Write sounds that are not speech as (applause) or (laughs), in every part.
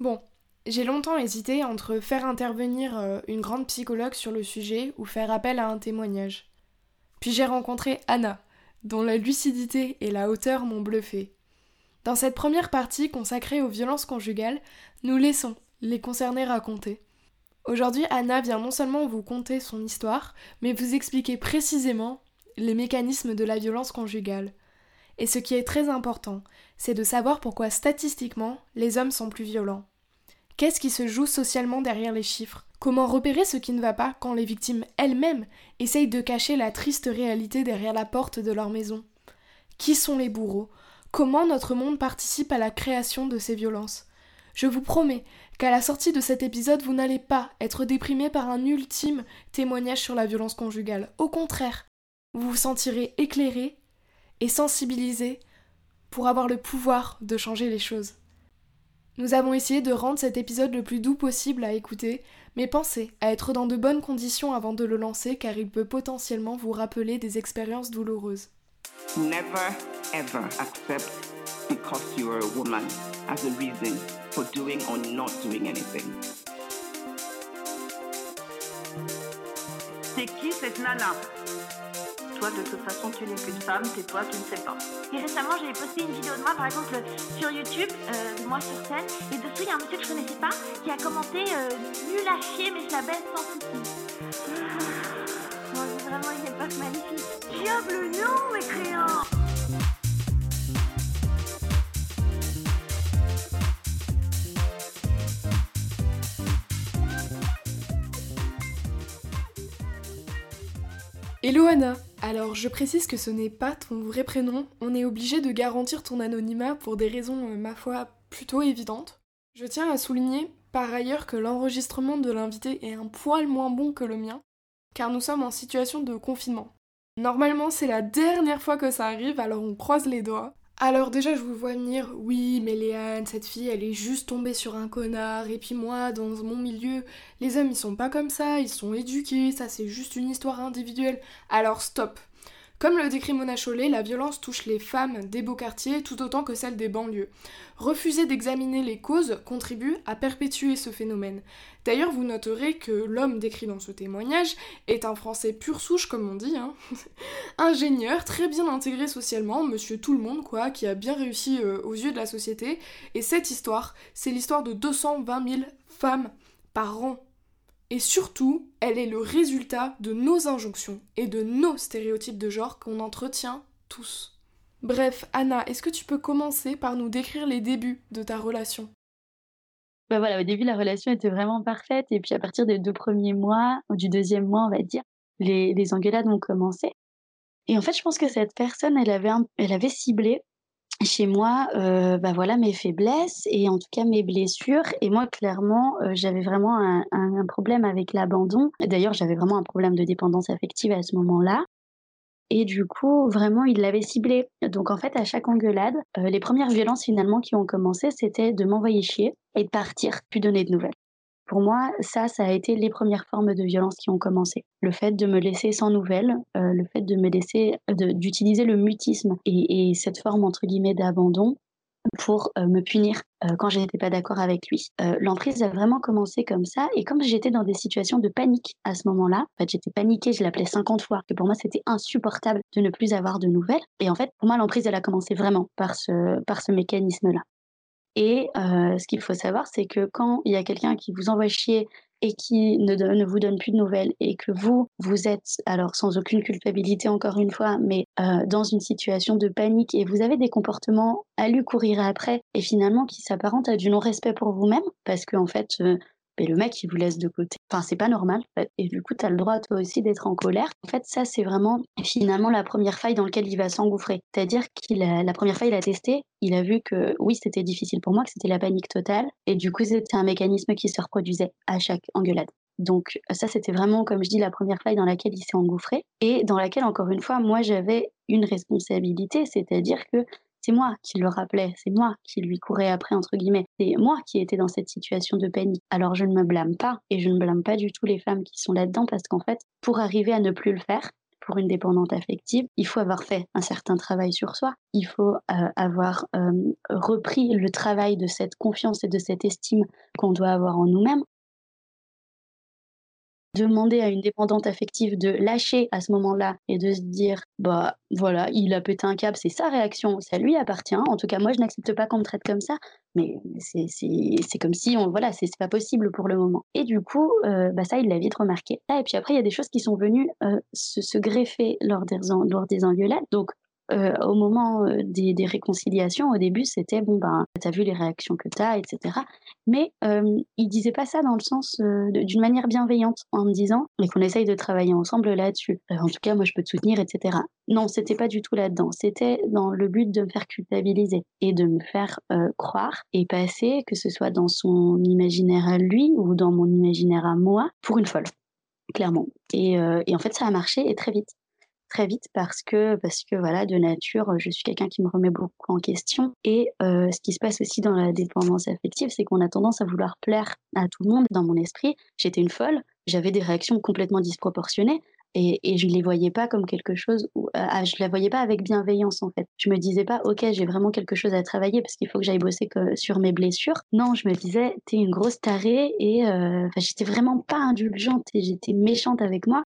Bon, j'ai longtemps hésité entre faire intervenir euh, une grande psychologue sur le sujet ou faire appel à un témoignage. Puis j'ai rencontré Anna, dont la lucidité et la hauteur m'ont bluffé. Dans cette première partie consacrée aux violences conjugales, nous laissons les concernés raconter. Aujourd'hui, Anna vient non seulement vous conter son histoire, mais vous expliquer précisément les mécanismes de la violence conjugale. Et ce qui est très important, c'est de savoir pourquoi statistiquement les hommes sont plus violents. Qu'est-ce qui se joue socialement derrière les chiffres? Comment repérer ce qui ne va pas quand les victimes elles-mêmes essayent de cacher la triste réalité derrière la porte de leur maison? Qui sont les bourreaux? Comment notre monde participe à la création de ces violences? Je vous promets qu'à la sortie de cet épisode, vous n'allez pas être déprimé par un ultime témoignage sur la violence conjugale. Au contraire, vous vous sentirez éclairé et sensibilisé pour avoir le pouvoir de changer les choses. Nous avons essayé de rendre cet épisode le plus doux possible à écouter, mais pensez à être dans de bonnes conditions avant de le lancer car il peut potentiellement vous rappeler des expériences douloureuses. Never ever accept because you are a woman as a reason for doing or not doing anything. C'est qui cette nana? Toi, de toute façon, tu n'es qu'une femme, c'est toi, tu ne sais pas. Et récemment, j'avais posté une vidéo de moi, par exemple, sur YouTube, euh, moi sur scène, et dessous, il y a un monsieur que je connaissais pas qui a commenté euh, nul à chier, mais je la baisse sans souci. Moi, c'est vraiment une époque magnifique. Diable non, mécréant Hello Anna Alors je précise que ce n'est pas ton vrai prénom, on est obligé de garantir ton anonymat pour des raisons, euh, ma foi, plutôt évidentes. Je tiens à souligner par ailleurs que l'enregistrement de l'invité est un poil moins bon que le mien, car nous sommes en situation de confinement. Normalement c'est la dernière fois que ça arrive, alors on croise les doigts. Alors déjà je vous vois venir, oui mais Léane, cette fille elle est juste tombée sur un connard, et puis moi dans mon milieu, les hommes ils sont pas comme ça, ils sont éduqués, ça c'est juste une histoire individuelle. Alors stop comme le décrit Mona Chollet, la violence touche les femmes des beaux quartiers tout autant que celles des banlieues. Refuser d'examiner les causes contribue à perpétuer ce phénomène. D'ailleurs, vous noterez que l'homme décrit dans ce témoignage est un français pur souche, comme on dit, hein. (laughs) ingénieur, très bien intégré socialement, monsieur tout le monde, quoi, qui a bien réussi euh, aux yeux de la société. Et cette histoire, c'est l'histoire de 220 000 femmes par an et surtout, elle est le résultat de nos injonctions et de nos stéréotypes de genre qu'on entretient tous. Bref, Anna, est-ce que tu peux commencer par nous décrire les débuts de ta relation? Bah voilà, au début, la relation était vraiment parfaite. Et puis à partir des deux premiers mois, ou du deuxième mois, on va dire, les, engueulades ont commencé. Et en fait, je pense que cette personne, elle avait, elle avait ciblé chez moi, euh, bah voilà mes faiblesses et en tout cas mes blessures. Et moi, clairement, euh, j'avais vraiment un, problème avec l'abandon. D'ailleurs, j'avais vraiment un problème de dépendance affective à ce moment-là. Et du coup, vraiment, il l'avait ciblé. Donc en fait, à chaque engueulade, euh, les premières violences finalement qui ont commencé, c'était de m'envoyer chier et de partir, puis donner de nouvelles. Pour moi, ça, ça a été les premières formes de violence qui ont commencé. Le fait de me laisser sans nouvelles, euh, le fait de me laisser, d'utiliser le mutisme et, et, cette forme entre guillemets d'abandon pour euh, me punir euh, quand j'étais pas d'accord avec lui. Euh, L'emprise a vraiment commencé comme ça et comme j'étais dans des situations de panique à ce moment-là, en fait j'étais paniquée, je l'appelais 50 fois, que pour moi c'était insupportable de ne plus avoir de nouvelles. Et en fait pour moi l'emprise elle a commencé vraiment par ce par ce mécanisme-là. Et euh, ce qu'il faut savoir, c'est que quand il y a quelqu'un qui vous envoie chier et qui ne, vous donne plus de nouvelles et que vous, vous êtes, alors sans aucune culpabilité encore une fois, mais euh, dans une situation de panique et vous avez des comportements à lui courir après et finalement qui s'apparentent à du non-respect pour vous-même parce qu'en en fait, euh, mais le mec il vous laisse de côté. Enfin, c'est pas normal. Et du coup, tu as le droit toi aussi d'être en colère. En fait, ça c'est vraiment finalement la première faille dans laquelle il va s'engouffrer. C'est-à-dire qu'il a la première faille il a testé, il a vu que oui, c'était difficile pour moi, que c'était la panique totale et du coup, c'était un mécanisme qui se reproduisait à chaque engueulade. Donc ça, c'était vraiment, comme je dis, la première faille dans laquelle il s'est engouffré et dans laquelle, encore une fois, moi, j'avais une responsabilité, c'est-à-dire que c'est moi qui le rappelais, c'est moi qui lui courais après, entre guillemets. C'est moi qui étais dans cette situation de panique. Alors je ne me blâme pas, et je ne blâme pas du tout les femmes qui sont là-dedans, parce qu'en fait, pour arriver à ne plus le faire, pour une dépendante affective, il faut avoir fait un certain travail sur soi. Il faut euh, avoir euh, repris le travail de cette confiance et de cette estime qu'on doit avoir en nous-mêmes demander à une dépendante affective de lâcher à ce moment-là et de se dire bah voilà il a pété un câble c'est sa réaction ça lui appartient. En tout cas moi je n'accepte pas qu'on me traite comme ça mais c'est comme si on voilà c'est pas possible pour le moment. Et du coup euh, bah ça il l'a vite remarqué. Et puis après il y a des choses qui sont venues euh, se, se, greffer lors des lors des engueulades. Donc euh, au moment euh, des, réconciliations, au début, c'était bon, ben, t'as vu les réactions que t'as, etc. Mais euh, il disait pas ça dans le sens euh, d'une manière bienveillante, en me disant mais qu'on essaye de travailler ensemble là-dessus. en tout cas, moi, je peux te soutenir, etc. Non, c'était pas du tout là-dedans. C'était dans le but de me faire culpabiliser et de me faire croire et passer, que ce soit dans son imaginaire à lui ou dans mon imaginaire à moi, pour une folle clairement. Et en fait, ça a marché et très vite très vite parce que, parce que voilà, de nature, je suis quelqu'un qui me remet beaucoup en question. Et ce qui se passe aussi dans la dépendance affective, c'est qu'on a tendance à vouloir plaire à tout le monde. Dans mon esprit, j'étais une folle, j'avais des réactions complètement disproportionnées. Et, et je ne les voyais pas comme quelque chose, où, euh, je la voyais pas avec bienveillance en fait. Je me disais pas, ok, j'ai vraiment quelque chose à travailler parce qu'il faut que j'aille bosser sur mes blessures. Non, je me disais, t'es une grosse tarée et euh, j'étais vraiment pas indulgente et j'étais méchante avec moi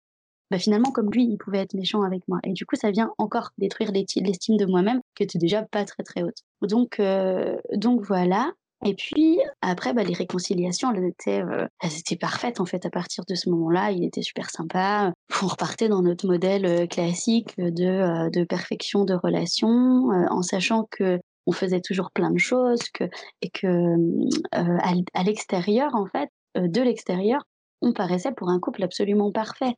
bah finalement, comme lui, il pouvait être méchant avec moi. Et du coup, ça vient encore détruire l'estime de moi-même, qui était déjà pas très très haute. Donc, euh, donc voilà. Et puis après, bah, les réconciliations, elles étaient, euh, elles étaient parfaites en fait. À partir de ce moment-là, il était super sympa. On repartait dans notre modèle euh, classique de, de perfection de relation, en sachant que on faisait toujours plein de choses, que et que à l'extérieur en fait, de l'extérieur, on paraissait pour un couple absolument parfait.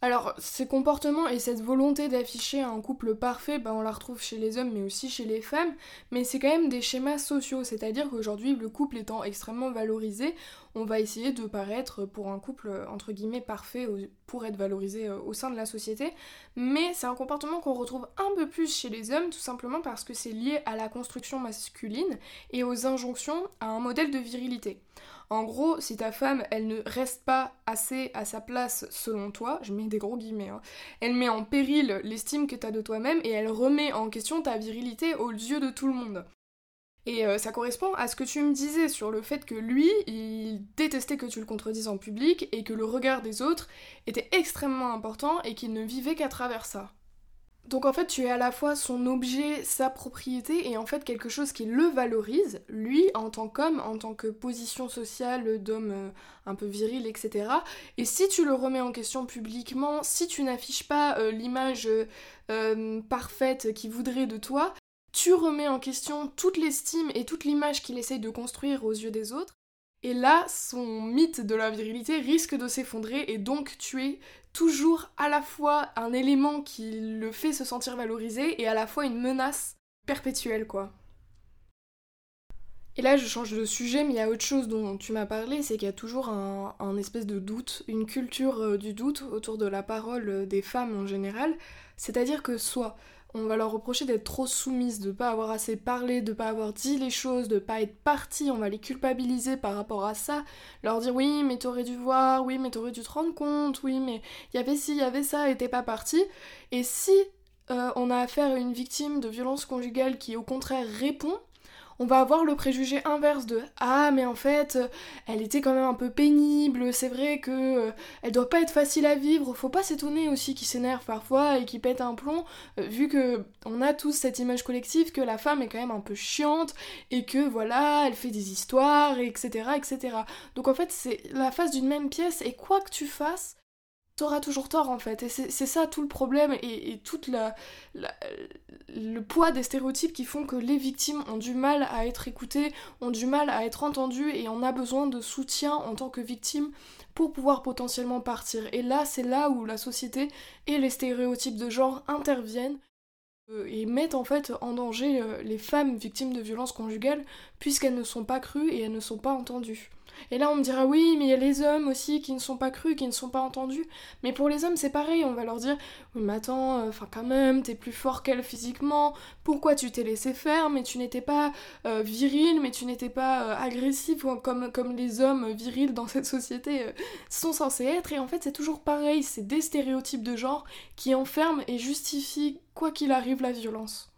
Alors, ces comportements et cette volonté d'afficher un couple parfait, ben, on la retrouve chez les hommes mais aussi chez les femmes, mais c'est quand même des schémas sociaux, c'est-à-dire qu'aujourd'hui, le couple étant extrêmement valorisé, on va essayer de paraître pour un couple entre guillemets parfait pour être valorisé euh, au sein de la société, mais c'est un comportement qu'on retrouve un peu plus chez les hommes, tout simplement parce que c'est lié à la construction masculine et aux injonctions à un modèle de virilité. En gros, si ta femme, elle ne reste pas assez à sa place selon toi, je mets des gros guillemets, hein, elle met en péril l'estime que tu as de toi-même et elle remet en question ta virilité aux yeux de tout le monde. Et euh, ça correspond à ce que tu me disais sur le fait que lui, il détestait que tu le contredises en public et que le regard des autres était extrêmement important et qu'il ne vivait qu'à travers ça. Donc en fait, tu es à la fois son objet, sa propriété, et en fait quelque chose qui le valorise, lui, en tant qu'homme, en tant que position sociale d'homme euh, un peu viril, etc. Et si tu le remets en question publiquement, si tu n'affiches pas euh, l'image parfaite qu'il voudrait de toi, tu remets en question toute l'estime et toute l'image qu'il essaye de construire aux yeux des autres. Et là, son mythe de la virilité risque de s'effondrer et donc tu es toujours à la fois un élément qui le fait se sentir valorisé et à la fois une menace perpétuelle, quoi. Et là, je change de sujet, mais il y a autre chose dont tu m'as parlé, c'est qu'il y a toujours un, espèce de doute, une culture euh, du doute autour de la parole euh, des femmes en général. C'est-à-dire que soit on va leur reprocher d'être trop soumises, de pas avoir assez parlé, de pas avoir dit les choses, de pas être partie, on va les culpabiliser par rapport à ça, leur dire oui mais t'aurais dû voir, oui mais t'aurais dû te rendre compte, oui mais il y avait ci, il y avait ça et t'es pas partie. Et si euh, on a affaire à une victime de violence conjugale qui au contraire répond, on va avoir le préjugé inverse de ah mais en fait euh, elle était quand même un peu pénible, c'est vrai que euh, elle doit pas être facile à vivre, faut pas s'étonner aussi qu'il s'énerve parfois et qu'il pète un plomb euh, vu que on a tous cette image collective que la femme est quand même un peu chiante et que voilà, elle fait des histoires etc etc. Donc en fait c'est la face d'une même pièce et quoi que tu fasses t'auras toujours tort en fait. Et c'est ça tout le problème et, tout le poids des stéréotypes qui font que les victimes ont du mal à être écoutées, ont du mal à être entendues et on a besoin de soutien en tant que victime pour pouvoir potentiellement partir. Et là, c'est là où la société et les stéréotypes de genre interviennent euh, et mettent en fait en danger euh, les femmes victimes de violences conjugales puisqu'elles ne sont pas crues et elles ne sont pas entendues. Et là, on me dira oui, mais il y a les hommes aussi qui ne sont pas crus, qui ne sont pas entendus. Mais pour les hommes, c'est pareil, on va leur dire oui, mais attends, euh, enfin quand même, t'es plus fort qu'elle physiquement. Pourquoi tu t'es laissé faire Mais tu n'étais pas euh, viril, mais tu n'étais pas euh, agressif comme, comme les hommes virils dans (laughs) cette société sont censés être. Et en fait, c'est toujours pareil, c'est des stéréotypes de genre qui enferment et justifient quoi qu'il arrive la violence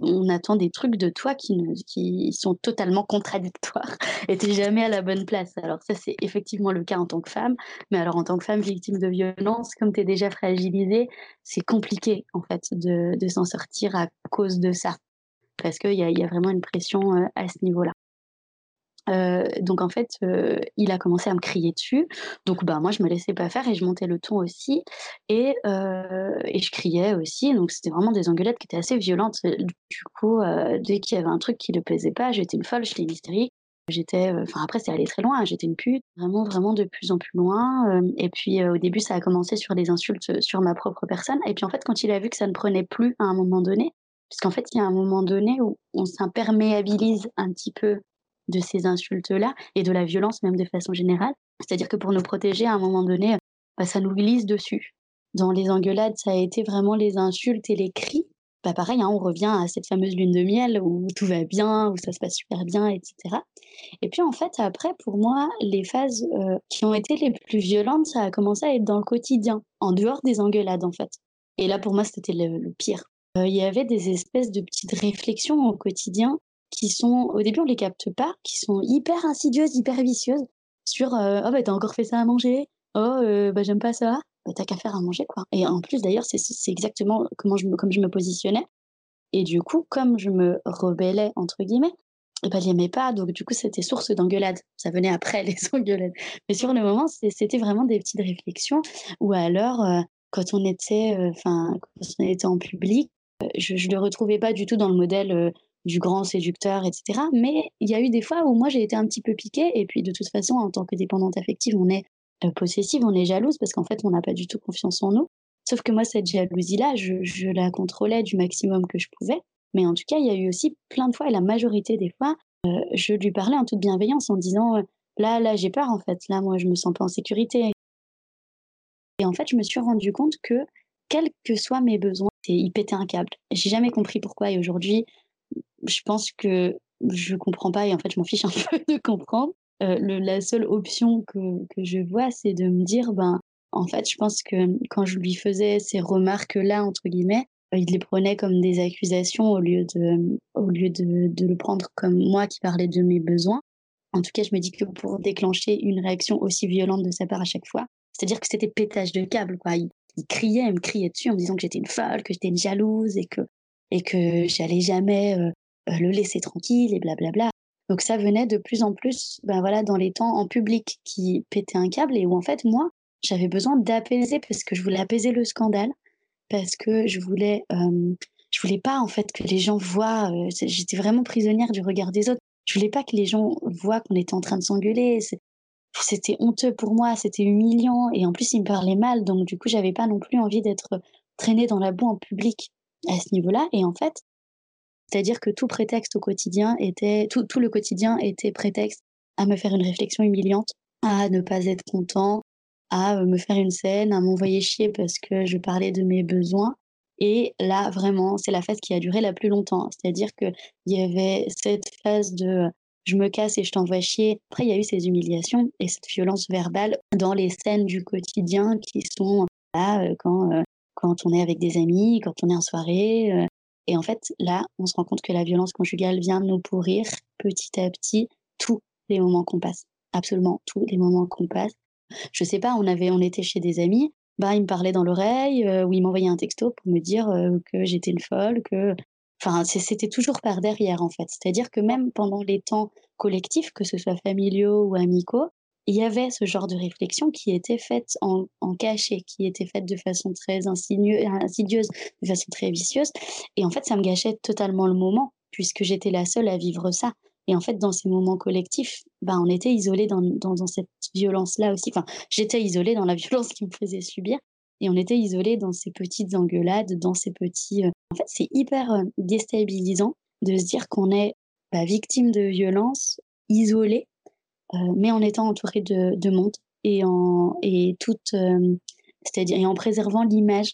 on attend des trucs de toi qui, sont totalement contradictoires (laughs) et t'es jamais à la bonne place. Alors ça, c'est effectivement le cas en tant que femme, mais alors en tant que femme victime de violence, comme tu es déjà fragilisée, c'est compliqué en fait de, s'en sortir à cause de ça, parce qu'il y a, y a vraiment une pression euh, à ce niveau-là. Donc en fait, il a commencé à me crier dessus. Donc bah moi je me laissais pas faire et je montais le ton aussi et, et je criais aussi. Donc c'était vraiment des engueulades qui étaient assez violentes. Du coup, dès qu'il y avait un truc qui ne plaisait pas, j'étais une folle, j'étais une hystérique. J'étais, enfin après c'est allé très loin. J'étais une pute, vraiment vraiment de plus en plus loin. et puis au début ça a commencé sur des insultes sur ma propre personne. Et puis en fait quand il a vu que ça ne prenait plus à un moment donné, puisqu'en fait il y a un moment donné où on s'imperméabilise un petit peu de ces insultes-là et de la violence même de façon générale. C'est-à-dire que pour nous protéger, à un moment donné, bah, ça nous glisse dessus. Dans les engueulades, ça a été vraiment les insultes et les cris. Bah pareil, hein, on revient à cette fameuse lune de miel où tout va bien, où ça se passe super bien, etc. Et puis en fait, après, pour moi, les phases euh, qui ont été les plus violentes, ça a commencé à être dans le quotidien, en dehors des engueulades en fait. Et là, pour moi, c'était le, pire. Euh, il y avait des espèces de petites réflexions au quotidien qui sont, au début, on les capte pas, qui sont hyper insidieuses, hyper vicieuses, sur euh, oh bah t'as encore fait ça à manger, oh euh, bah j'aime pas ça, bah t'as qu'à faire à manger quoi. Et en plus d'ailleurs c'est exactement comment je me, comme je me positionnais. Et du coup comme je me rebellais entre guillemets, et bah l'aimait pas, donc du coup c'était source d'engueulade. Ça venait après (laughs) les engueulades. Mais sur le moment c'était vraiment des petites réflexions. Ou alors euh, quand on était, enfin quand on était en public, je, je le retrouvais pas du tout dans le modèle du grand séducteur, etc. Mais il y a eu des fois où moi j'ai été un petit peu piquée, et puis de toute façon, en tant que dépendante affective, on est euh, possessive, on est jalouse, parce qu'en fait, on n'a pas du tout confiance en nous. Sauf que moi, cette jalousie-là, je, la contrôlais du maximum que je pouvais. Mais en tout cas, il y a eu aussi plein de fois, et la majorité des fois, euh, je lui parlais en toute bienveillance en disant euh, là, là, j'ai peur en fait, là, moi, je me sens pas en sécurité. Et en fait, je me suis rendu compte que, quels que soient mes besoins, il pétait un câble. J'ai jamais compris pourquoi, et aujourd'hui, je pense que je comprends pas et en fait je m'en fiche un (laughs) peu de comprendre. Euh, la seule option que, que je vois, c'est de me dire, ben, en fait, je pense que quand je lui faisais ces remarques-là, entre guillemets, euh, il les prenait comme des accusations au lieu, de, au lieu de, de le prendre comme moi qui parlais de mes besoins. En tout cas, je me dis que pour déclencher une réaction aussi violente de sa part à chaque fois, c'est-à-dire que c'était pétage de câble, quoi. Il, criait, il me criait dessus en me disant que j'étais une folle, que j'étais une jalouse et que, et que j'allais jamais euh, le laisser tranquille et blablabla. Donc ça venait de plus en plus, ben voilà, dans les temps en public qui pétaient un câble et où en fait moi j'avais besoin d'apaiser parce que je voulais apaiser le scandale, parce que je voulais, euh, je voulais pas en fait que les gens voient. Euh, j'étais vraiment prisonnière du regard des autres. Je voulais pas que les gens voient qu'on était en train de s'engueuler. C'était honteux pour moi, c'était humiliant et en plus ils me parlaient mal, donc du coup j'avais pas non plus envie d'être traînée dans la boue en public à ce niveau-là. Et en fait, c'est-à-dire que tout prétexte au quotidien était, tout, le quotidien était prétexte à me faire une réflexion humiliante, à ne pas être content, à euh, me faire une scène, à m'envoyer chier parce que je parlais de mes besoins. Et là, vraiment, c'est la phase qui a duré la plus longtemps. C'est-à-dire qu'il y avait cette phase de je me casse et je t'envoie chier. Après, il y a eu ces humiliations et cette violence verbale dans les scènes du quotidien qui sont là euh, quand, euh, quand on est avec des amis, quand on est en soirée, et en fait, là, on se rend compte que la violence conjugale vient nous pourrir petit à petit tous les moments qu'on passe. Absolument tous les moments qu'on passe. Je sais pas, on avait, on était chez des amis, bah, il me parlait dans l'oreille, euh, ou il m'envoyait un texto pour me dire euh, que j'étais une folle, que, enfin, c'était toujours par derrière, en fait. C'est-à-dire que même pendant les temps collectifs, que ce soit familiaux ou amicaux, il y avait ce genre de réflexion qui était faite en, cachet, qui était faite de façon très insidieuse, de façon très vicieuse. Et en fait, ça me gâchait totalement le moment, puisque j'étais la seule à vivre ça. Et en fait, dans ces moments collectifs, ben, on était isolés dans, dans, dans cette violence-là aussi. Enfin, j'étais isolée dans la (laughs) violence qui me faisait subir. Et on était isolés dans ces petites engueulades, dans ces petits... Euh, en fait, c'est hyper euh, déstabilisant de se dire qu'on est bah, victime de violence, isolé, mais en étant entouré de, de monde et en, et toute, c'est-à-dire, et en préservant l'image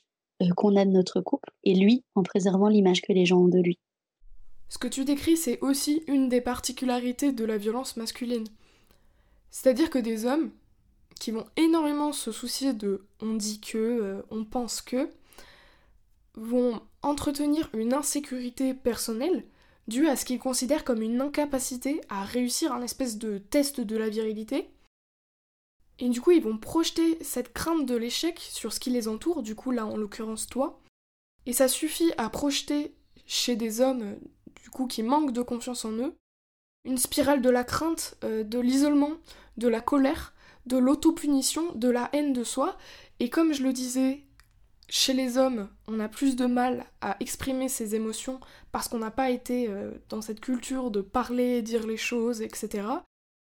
qu'on a de notre couple, et lui en préservant l'image que les gens ont de lui. Ce que tu décris, c'est aussi une des particularités de la violence masculine. C'est-à-dire que des hommes qui vont énormément se soucier de on dit que, euh, on pense que, vont entretenir une insécurité personnelle due à ce qu'ils considèrent comme une incapacité à réussir un espèce de test de la virilité. Et du coup, ils vont projeter cette crainte de l'échec sur ce qui les entoure, du coup là en l'occurrence toi. Et ça suffit à projeter chez des hommes du coup qui manquent de confiance en eux, une spirale de la crainte, euh, de l'isolement, de la colère, de l'autopunition, de la haine de soi. Et comme je le disais, chez les hommes, on a plus de mal à exprimer ses émotions parce qu'on n'a pas été euh, dans cette culture de parler, dire les choses, etc.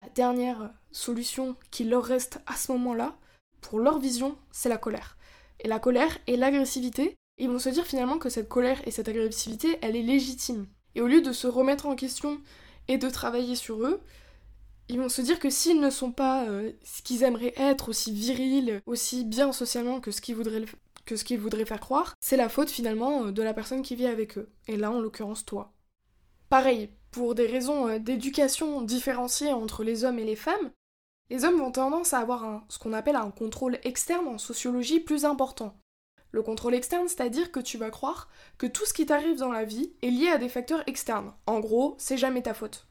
La dernière solution qui leur reste à ce moment-là, pour leur vision, c'est la colère. Et la colère et l'agressivité, ils vont se dire finalement que cette colère et cette agressivité, elle est légitime. Et au lieu de se remettre en question et de travailler sur eux, ils vont se dire que s'ils ne sont pas euh, ce qu'ils aimeraient être, aussi virils, aussi bien socialement que ce qu'ils voudraient, que ce qu'ils voudraient faire croire, c'est la faute finalement euh, de la personne qui vit avec eux. Et là, en l'occurrence, toi. Pareil, pour des raisons euh, d'éducation différenciées entre les hommes et les femmes, les hommes ont tendance à avoir ce qu'on appelle un contrôle externe en sociologie plus important. Le contrôle externe, c'est-à-dire que tu vas croire que tout ce qui t'arrive dans la vie est lié à des facteurs externes. En gros, c'est jamais ta faute.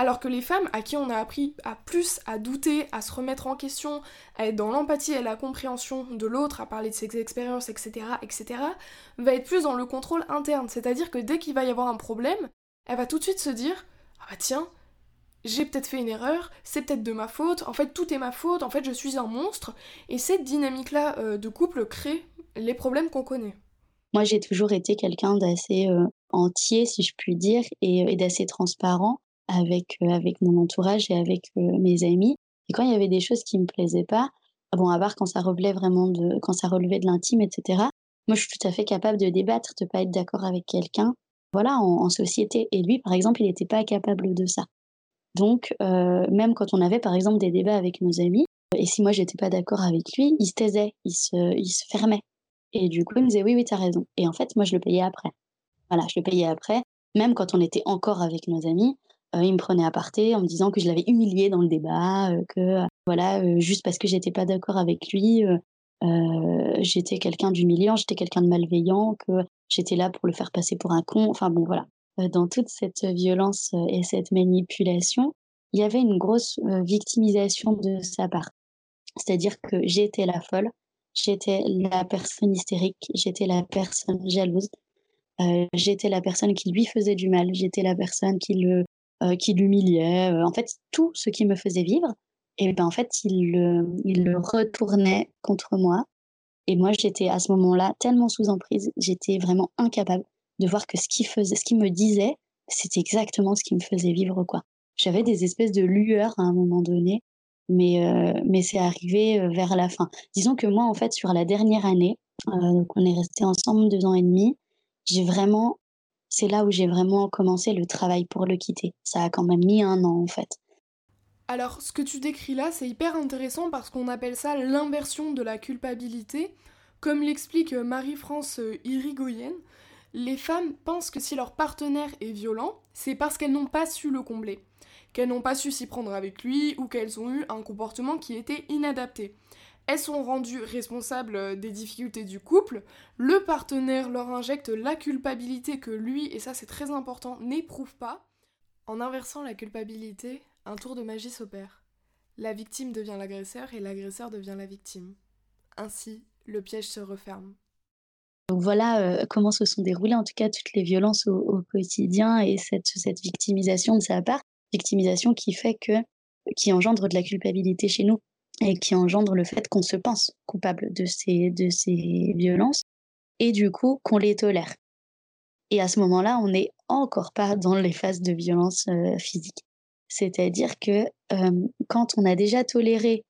Alors que les femmes à qui on a appris à plus à douter, à se remettre en question, à être dans l'empathie et la compréhension de l'autre, à parler de ses expériences, etc., etc., va être plus dans le contrôle interne. C'est-à-dire que dès qu'il va y avoir un problème, elle va tout de suite se dire Ah bah tiens, j'ai peut-être fait une erreur, c'est peut-être de ma faute, en fait tout est ma faute, en fait je suis un monstre. Et cette dynamique-là euh, de couple crée les problèmes qu'on connaît. Moi j'ai toujours été quelqu'un d'assez euh, entier, si je puis dire, et d'assez transparent avec, euh, avec mon entourage et avec euh, mes amis. Et quand il y avait des choses qui me plaisaient pas, bon, à part quand ça relevait vraiment de, quand ça relevait de l'intime, etc. Moi, je suis tout à fait capable de débattre, de pas être d'accord avec quelqu'un, voilà, en, société. Et lui, par exemple, il n'était pas capable de ça. Donc, euh, même quand on avait, par exemple, des débats avec nos amis, et si moi j'étais pas d'accord avec lui, il se taisait, il se, il se fermait. Et du coup, il me disait oui, oui, tu as raison. Et en fait, moi, je le payais après. Voilà, je le payais après, même quand on était encore avec nos amis. Euh, il me prenait à parté en me disant que je l'avais humilié dans le débat, euh, que voilà, euh, juste parce que j'étais pas d'accord avec lui, j'étais quelqu'un d'humiliant, j'étais quelqu'un de malveillant, que j'étais là pour le faire passer pour un con. Enfin bon, voilà. Dans toute cette violence et cette manipulation, il y avait une grosse victimisation de sa part. C'est-à-dire que j'étais la folle, j'étais la personne hystérique, j'étais la personne jalouse, j'étais la personne qui lui faisait du mal, j'étais la personne qui le euh, qui l'humiliait. Euh, en fait, tout ce qui me faisait vivre, et ben en fait, il le, retournait contre moi. Et moi, j'étais à ce moment-là tellement sous emprise, j'étais vraiment incapable de voir que ce qu'il faisait, ce qu'il me disait, c'était exactement ce qui me faisait vivre quoi. J'avais des espèces de lueurs à un moment donné, mais euh, mais c'est arrivé vers la fin. Disons que moi, en fait, sur la dernière année, donc on est resté ensemble deux ans et demi, j'ai vraiment c'est là où j'ai vraiment commencé le travail pour le quitter. Ça a quand même mis un an en fait. Alors, ce que tu décris là, c'est hyper intéressant parce qu'on appelle ça l'inversion de la culpabilité. Comme l'explique Marie-France Irigoyen, les femmes pensent que si leur partenaire est violent, c'est parce qu'elles n'ont pas su le combler, qu'elles n'ont pas su s'y prendre avec lui ou qu'elles ont eu un comportement qui était inadapté elles sont rendues responsables euh, des difficultés du couple, le partenaire leur injecte la culpabilité que lui, et ça c'est très important, n'éprouve pas. En inversant la culpabilité, un tour de magie s'opère. La victime devient l'agresseur et l'agresseur devient la victime. Ainsi, le piège se referme. Donc voilà euh, comment se sont déroulées en tout cas toutes les violences au, quotidien et cette, cette victimisation de sa part, victimisation qui fait que qui engendre de la culpabilité chez nous et qui engendre le fait qu'on se pense coupable de ces, de ces violences et du coup qu'on les tolère. Et à ce moment-là, on n'est encore pas dans les phases de violence euh, physique. C'est-à-dire que euh, quand on a déjà toléré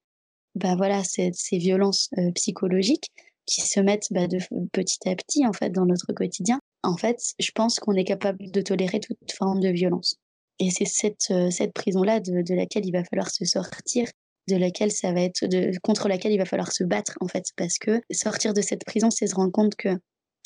bah voilà, ces, ces violences euh, psychologiques qui se mettent bah, de, petit à petit en fait dans notre quotidien, en fait, je pense qu'on est capable de tolérer toute forme de violence. Et c'est cette, cette prison-là de, laquelle il va falloir se sortir, de laquelle ça va être, de, contre laquelle il va falloir se battre, en fait. Parce que sortir de cette prison, c'est se rendre compte que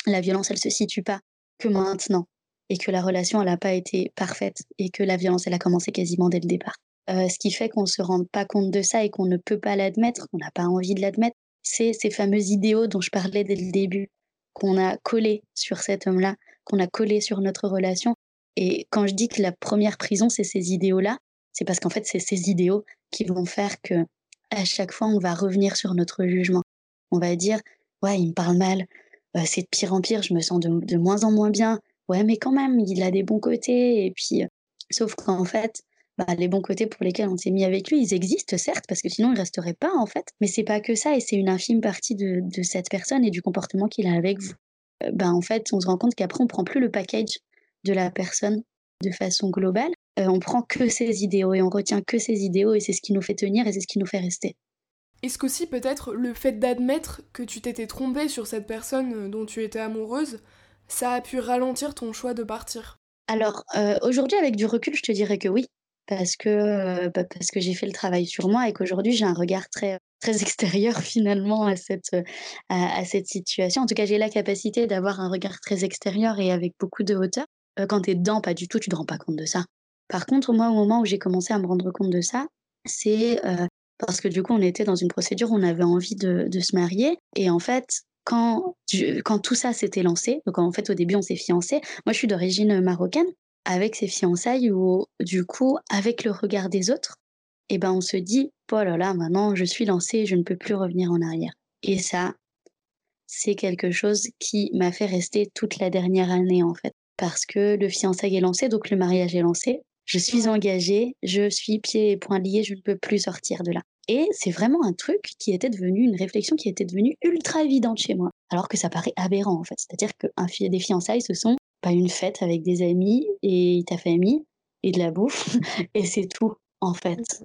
la violence, elle se situe pas que maintenant. Et que la relation, elle n'a pas été parfaite. Et que la violence, elle a commencé quasiment dès le départ. Euh, ce qui fait qu'on ne se rend pas compte de ça et qu'on ne peut pas l'admettre, qu'on n'a pas envie de l'admettre, c'est ces fameux idéaux dont je parlais dès le début, qu'on a collés sur cet homme-là, qu'on a collés sur notre relation. Et quand je dis que la première prison, c'est ces idéaux-là, c'est parce qu'en fait, c'est ces idéaux qui vont faire que à chaque fois, on va revenir sur notre jugement. On va dire, ouais, il me parle mal, euh, c'est de pire en pire, je me sens de, moins en moins bien. Ouais, mais quand même, il a des bons côtés. Et puis, euh, sauf qu'en fait, bah, les bons côtés pour lesquels on s'est mis avec lui, ils existent certes, parce que sinon il resterait pas en fait. Mais c'est pas que ça, et c'est une infime partie de, de, cette personne et du comportement qu'il a avec vous. Euh, bah, en fait, on se rend compte qu'après on prend plus le package de la personne de façon globale. Euh, on prend que ses idéaux et on retient que ses idéaux et c'est ce qui nous fait tenir et c'est ce qui nous fait rester. Est-ce qu'aussi peut-être le fait d'admettre que tu t'étais trompée sur cette personne euh, dont tu étais amoureuse, ça a pu ralentir ton choix de partir? Alors euh, aujourd'hui avec du recul, je te dirais que oui, parce que, euh, bah, parce que j'ai fait le travail sur moi et qu'aujourd'hui j'ai un regard très, très (laughs) extérieur finalement à cette, à, à cette situation. En tout cas, j'ai la capacité d'avoir un regard très extérieur et avec beaucoup de hauteur. Quand tu es dedans, pas du tout, tu te rends pas compte de ça. Par contre, moi, au moment où j'ai commencé à me rendre compte de ça, c'est euh, parce que du coup, on était dans une procédure où on avait envie de, se marier. Et en fait, quand, quand tout ça s'était lancé, donc en fait, au début, on s'est fiancés. Moi, je suis d'origine marocaine avec ces fiançailles où, du coup, avec le regard des autres, eh ben, on se dit, oh là là, maintenant, je suis lancée, je ne peux plus revenir en arrière. Et ça, c'est quelque chose qui m'a fait rester toute la dernière année, en fait. Parce que le fiançailles est lancé, donc le mariage est lancé. Je suis engagée, je suis pieds et poings liés, je ne peux plus sortir de là. Et c'est vraiment un truc qui était devenu, une réflexion qui était devenue ultra évidente chez moi. Alors que ça paraît aberrant, en fait. C'est-à-dire que des fiançailles, ce sont pas une fête avec des amis et ta famille et de la bouffe (laughs) et c'est tout en fait.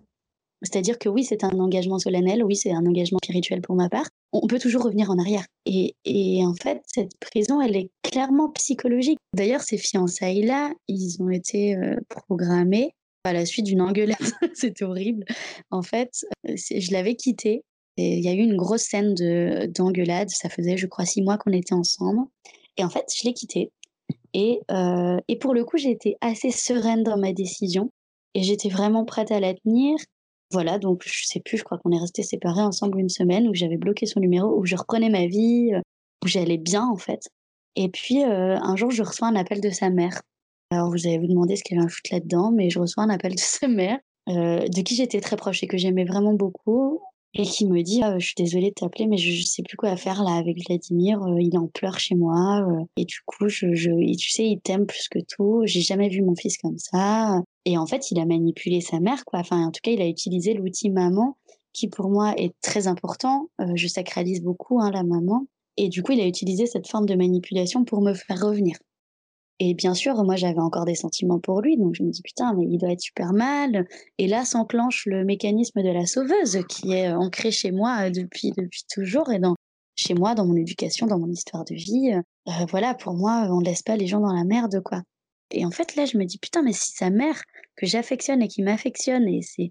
C'est-à-dire que oui, c'est un engagement solennel, oui, c'est un engagement spirituel pour ma part. On peut toujours revenir en arrière. Et, en fait, cette prison, elle est clairement psychologique. D'ailleurs, ces fiançailles-là, ils ont été euh, programmés à la suite d'une engueulade. (laughs) C'était horrible. En fait, euh, je l'avais quitté. Il y a eu une grosse scène d'engueulade. Ça faisait, je crois, six mois qu'on était ensemble. Et en fait, je l'ai quitté et, euh, et pour le coup, j'ai été assez sereine dans ma décision et j'étais vraiment prête à la tenir. Voilà, donc je sais plus, je crois qu'on est restés séparés ensemble une semaine où j'avais bloqué son numéro, où je reprenais ma vie, euh, où j'allais bien en fait. Et puis euh, un jour, je reçois un appel de sa mère. Alors vous allez vous demander ce y avait un foot là-dedans, mais je reçois un appel de sa mère, euh, de qui j'étais très proche et que j'aimais vraiment beaucoup, et qui me dit «Ah, je suis désolée de t'appeler mais je, je, sais plus quoi faire là avec Vladimir euh, il en pleurs chez moi euh, et du coup je, je et tu sais il t'aime plus que tout j'ai jamais vu mon fils comme ça et en fait il a manipulé sa mère quoi enfin en tout cas il a utilisé l'outil maman qui pour moi est très important euh, je sacralise beaucoup hein, la maman et du coup il a utilisé cette forme de manipulation pour me faire revenir et bien sûr, moi, j'avais encore des sentiments pour lui, donc je me dis putain, mais il doit être super mal. Et là s'enclenche le mécanisme de la sauveuse qui est ancré chez moi depuis depuis toujours et dans chez moi, dans mon éducation, dans mon histoire de vie. Euh, voilà, pour moi, on laisse pas les gens dans la merde, quoi. Et en fait, là, je me dis putain, mais si sa mère que j'affectionne et qui m'affectionne et c'est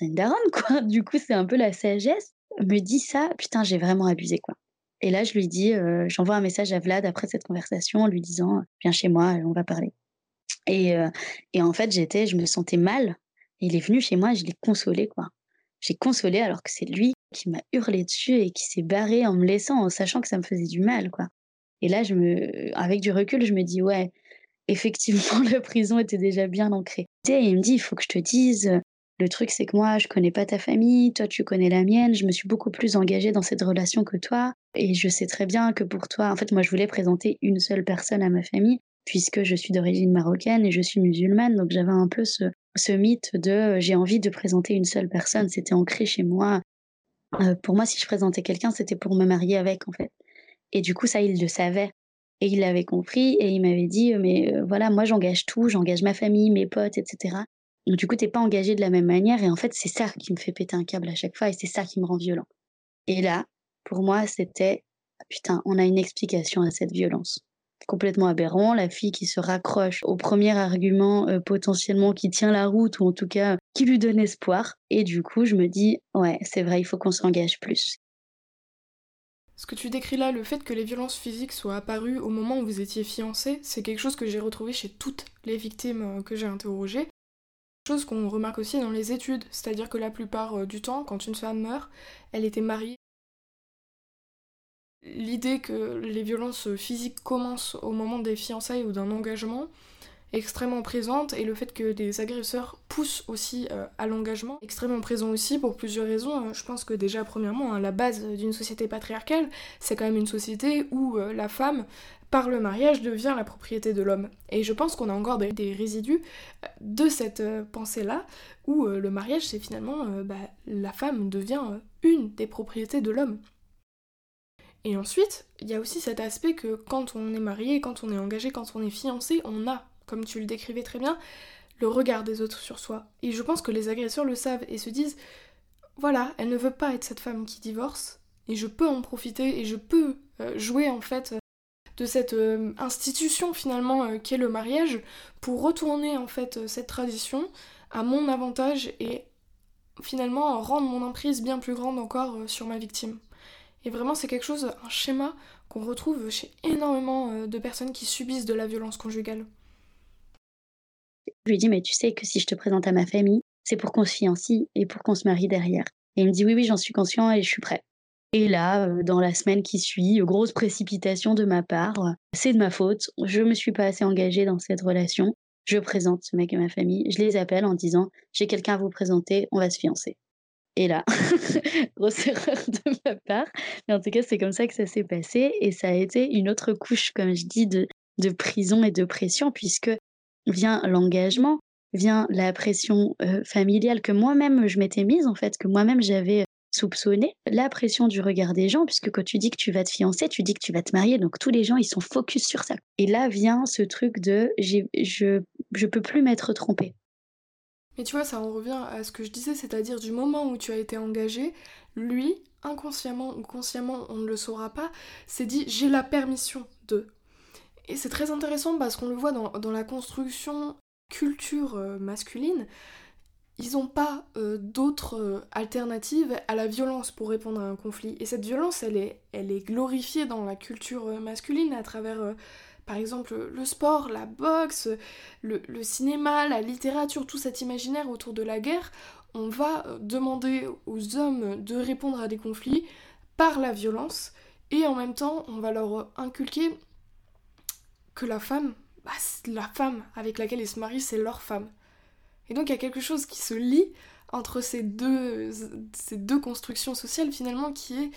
une daronne, (laughs) quoi. Du coup, c'est un peu la sagesse. Me dit ça, putain, j'ai vraiment abusé, quoi. Et là, je lui dis, euh, j'envoie un message à Vlad après cette conversation en lui disant, viens chez moi, on va parler. Et, euh, et en fait, j'étais, je me sentais mal. Il est venu chez moi, je l'ai consolé, quoi. J'ai consolé alors que c'est lui qui m'a hurlé dessus et qui s'est barré en me laissant, en sachant que ça me faisait du mal, quoi. Et là, je me, avec du recul, je me dis, ouais, effectivement, (laughs) la prison était déjà bien ancrée. Et il me dit, il faut que je te dise, le truc, c'est que moi, je connais pas ta famille, toi, tu connais la mienne. Je me suis beaucoup plus engagée dans cette relation que toi. Et je sais très bien que pour toi, en fait, moi, je voulais présenter une seule personne à ma famille, puisque je suis d'origine marocaine et je suis musulmane. Donc, j'avais un peu ce, ce mythe de euh, j'ai envie de présenter une seule personne. C'était ancré chez moi. Euh, pour moi, si je présentais quelqu'un, c'était pour me marier avec, en fait. Et du coup, ça, il le savait. Et il l'avait compris et il m'avait dit, mais euh, voilà, moi, j'engage tout, j'engage ma famille, mes potes, etc. Donc, du coup, t'es pas engagé de la même manière. Et en fait, c'est ça qui me fait péter un câble à chaque fois et c'est ça qui me rend violent. Et là, pour moi, c'était, putain, on a une explication à cette violence. complètement aberrant, la fille qui se raccroche au premier argument euh, potentiellement qui tient la route ou en tout cas qui lui donne espoir. Et du coup, je me dis, ouais, c'est vrai, il faut qu'on s'engage plus. Ce que tu décris là, le fait que les violences physiques soient apparues au moment où vous étiez fiancé, c'est quelque chose que j'ai retrouvé chez toutes les victimes euh, que j'ai interrogées. Chose qu'on remarque aussi dans les études, c'est-à-dire que la plupart euh, du temps, quand une femme meurt, elle était mariée l'idée que les violences physiques commencent au moment des fiançailles ou d'un engagement extrêmement présente et le fait que des agresseurs poussent aussi euh, à l'engagement extrêmement présent aussi pour plusieurs raisons. Je pense que déjà premièrement hein, la base d'une société patriarcale c'est quand même une société où euh, la femme par le mariage devient la propriété de l'homme. Et je pense qu'on a encore des, résidus euh, de cette pensée-là où le mariage c'est finalement bah, la femme devient une des propriétés de l'homme. Et ensuite, il y a aussi cet aspect que quand on est marié, quand on est engagé, quand on est fiancé, on a, comme tu le décrivais très bien, le regard des autres sur soi. Et je pense que les agresseurs le savent et se disent voilà, elle ne veut pas être cette femme qui divorce, et je peux en profiter, et je peux euh, jouer en fait de cette euh, institution finalement euh, qu'est le mariage pour retourner en fait cette tradition à mon avantage et finalement rendre mon emprise bien plus grande encore sur ma victime. Et vraiment, c'est quelque chose, un schéma qu'on retrouve chez énormément de personnes qui subissent de la violence conjugale. Je lui dis, mais tu sais que si je te présente à ma famille, c'est pour qu'on se fiancie et pour qu'on se marie derrière. Et il me dit, oui, oui, j'en suis conscient et je suis prêt. Et là, euh, dans la semaine qui suit, grosse précipitation de ma part, c'est de ma faute, je me suis pas assez engagée dans cette relation. Je présente ce mec à ma famille, je les appelle en disant, j'ai quelqu'un à vous présenter, on va se fiancer. Et là, (laughs) grosse erreur de ma part. Mais en tout cas, c'est comme ça que ça s'est passé. Et ça a été une autre couche, comme je dis, de, de prison et de pression, puisque vient l'engagement, vient la pression euh, familiale que moi-même je m'étais mise, en fait, que moi-même j'avais soupçonné, la pression du regard des gens, puisque quand tu dis que tu vas te fiancer, tu dis que tu vas te marier, donc tous les gens, ils sont focus sur ça. Et là vient ce truc de je, je peux plus m'être trompée. Mais tu vois, ça en revient à ce que je disais, c'est-à-dire du moment où tu as été engagé, lui, inconsciemment ou consciemment, on ne le saura pas, s'est dit j'ai la permission de. Et c'est très intéressant parce qu'on le voit dans, la construction culture euh, masculine, ils n'ont pas euh, d'autres euh, alternatives à la violence pour répondre à un conflit. Et cette violence, elle est, glorifiée dans la culture masculine à travers par exemple le sport, la boxe, le, cinéma, la littérature, tout cet imaginaire autour de la guerre, on va euh, demander aux hommes de répondre à des conflits par la violence et en même temps on va leur inculquer que la femme, bah, la femme avec laquelle ils se marient, c'est leur femme. Et donc il y a quelque chose qui se lie entre ces deux, ces deux constructions sociales finalement qui est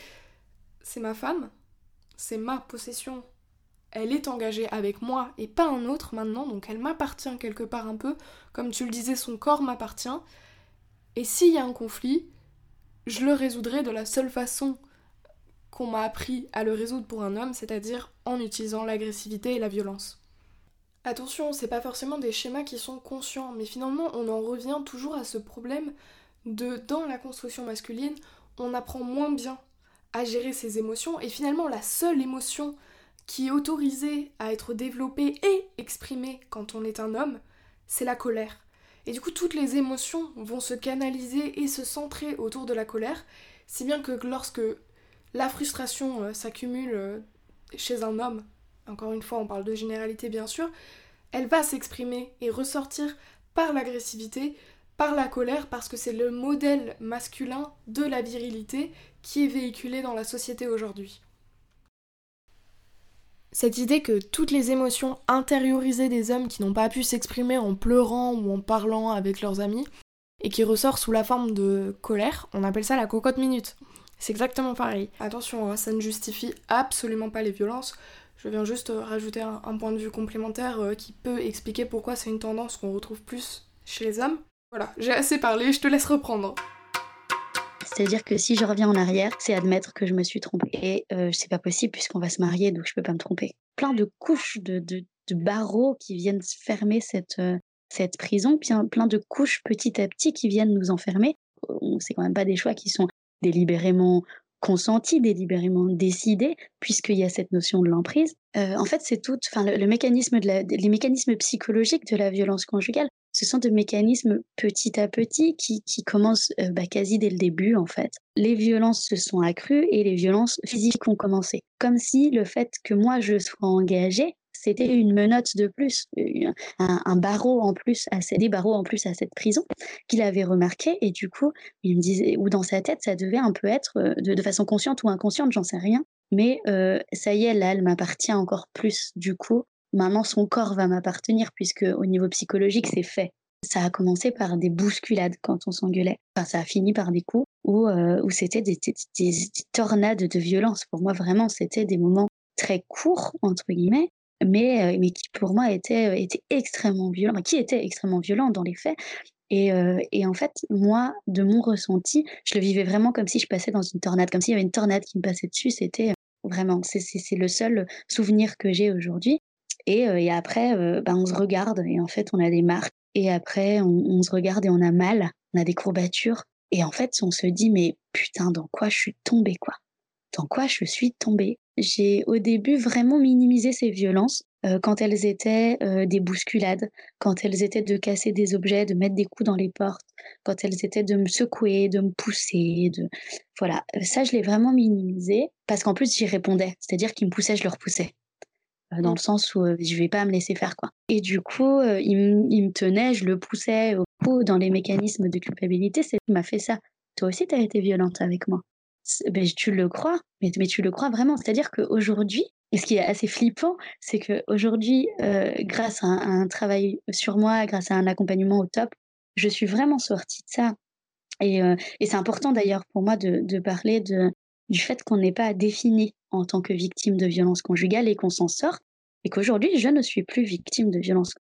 c'est ma femme, c'est ma possession elle est engagée avec moi et pas un autre maintenant, donc elle m'appartient quelque part un peu. Comme tu le disais, son corps m'appartient. Et s'il y a un conflit, je le résoudrai de la seule façon m'a appris à le résoudre pour un homme, c'est-à-dire en utilisant l'agressivité et la violence. Attention, c'est pas forcément des schémas qui sont conscients, mais finalement on en revient toujours à ce problème de dans la construction masculine, on apprend moins bien à gérer ses émotions et finalement la seule émotion qui est autorisé à être développé et exprimé quand on est un homme, c'est la colère. Et du coup, toutes les émotions vont se canaliser et se centrer autour de la colère, si bien que lorsque la frustration euh, s'accumule euh, chez un homme, encore une fois, on parle de généralité bien sûr, elle va s'exprimer et ressortir par l'agressivité, par la colère, parce que c'est le modèle masculin de la virilité qui est véhiculé dans la société aujourd'hui. Cette idée que toutes les émotions intériorisées des hommes qui n'ont pas pu s'exprimer en pleurant ou en parlant avec leurs amis, et qui ressort sous la forme de colère, on appelle ça la cocotte minute. C'est exactement pareil. Attention, hein, ça ne justifie absolument pas les violences. Je viens juste rajouter un, point de vue complémentaire euh, qui peut expliquer pourquoi c'est une tendance qu'on retrouve plus chez les hommes. Voilà, j'ai assez parlé, je te laisse reprendre. C'est-à-dire que si je reviens en arrière, c'est admettre que je me suis trompée. Et euh, c'est pas possible puisqu'on va se marier, donc je peux pas me tromper. Plein de couches de, de, barreaux qui viennent fermer cette, euh, cette prison, plein, plein de couches petit à petit qui viennent nous enfermer. C'est quand même pas des choix qui sont délibérément consenti, délibérément décidé, puisqu'il y a cette notion de l'emprise. Euh, en fait, c'est tout, enfin, le, mécanisme les mécanismes psychologiques de la violence conjugale, ce sont des mécanismes petit à petit qui, qui commencent euh, bah, quasi dès le début, en fait. Les violences se sont accrues et les violences physiques ont commencé. Comme si le fait que moi je sois engagée c'était une menotte de plus, un, barreau en plus, à des barreaux en plus à cette prison qu'il avait remarqué. Et du coup, il me disait, ou dans sa tête, ça devait un peu être euh, de, façon consciente ou inconsciente, j'en sais rien. Mais euh, ça y est, là, elle m'appartient encore plus. Du coup, maintenant, son corps va m'appartenir puisque au niveau psychologique, c'est fait. Ça a commencé par des bousculades quand on s'engueulait. Enfin, ça a fini par des coups où, euh, où c'était des, tornades de violence. Pour moi, vraiment, c'était des moments très courts, entre guillemets, mais, mais qui pour moi était, était extrêmement violent, qui était extrêmement violent dans les faits. Et, et, en fait, moi, de mon ressenti, je le vivais vraiment comme si je passais dans une tornade, comme s'il y avait une tornade qui me passait dessus. C'était vraiment, c'est le seul souvenir que j'ai aujourd'hui. Et, et, après, ben, on se regarde et en fait, on a des marques. Et après, on, on, se regarde et on a mal, on a des courbatures. Et en fait, on se dit, mais putain, dans quoi je suis tombée, quoi? Dans quoi je suis tombée? J'ai au début vraiment minimisé ces violences euh, quand elles étaient euh, des bousculades, quand elles étaient de casser des objets, de mettre des coups dans les portes, quand elles étaient de me secouer, de me pousser, de voilà. Ça, je l'ai vraiment minimisé parce qu'en plus j'y répondais, c'est-à-dire qu'ils me poussaient, je leur poussais. Euh, dans le sens où je vais pas me laisser faire quoi. Et du coup, il, me tenait, je le poussais au coup dans les mécanismes de culpabilité, c'est m'a fait ça. Toi aussi, tu as été violente avec moi tu le crois, mais, tu le crois vraiment. C'est-à-dire qu'aujourd'hui, et ce qui est assez flippant, c'est qu'aujourd'hui, euh, grâce à un, travail sur moi, grâce à un accompagnement au top, je suis vraiment sortie de ça. Et, euh, c'est important d'ailleurs pour moi de, parler du fait qu'on n'est pas défini en tant que victime de violence conjugale et qu'on s'en sort, et qu'aujourd'hui, je ne suis plus victime de violence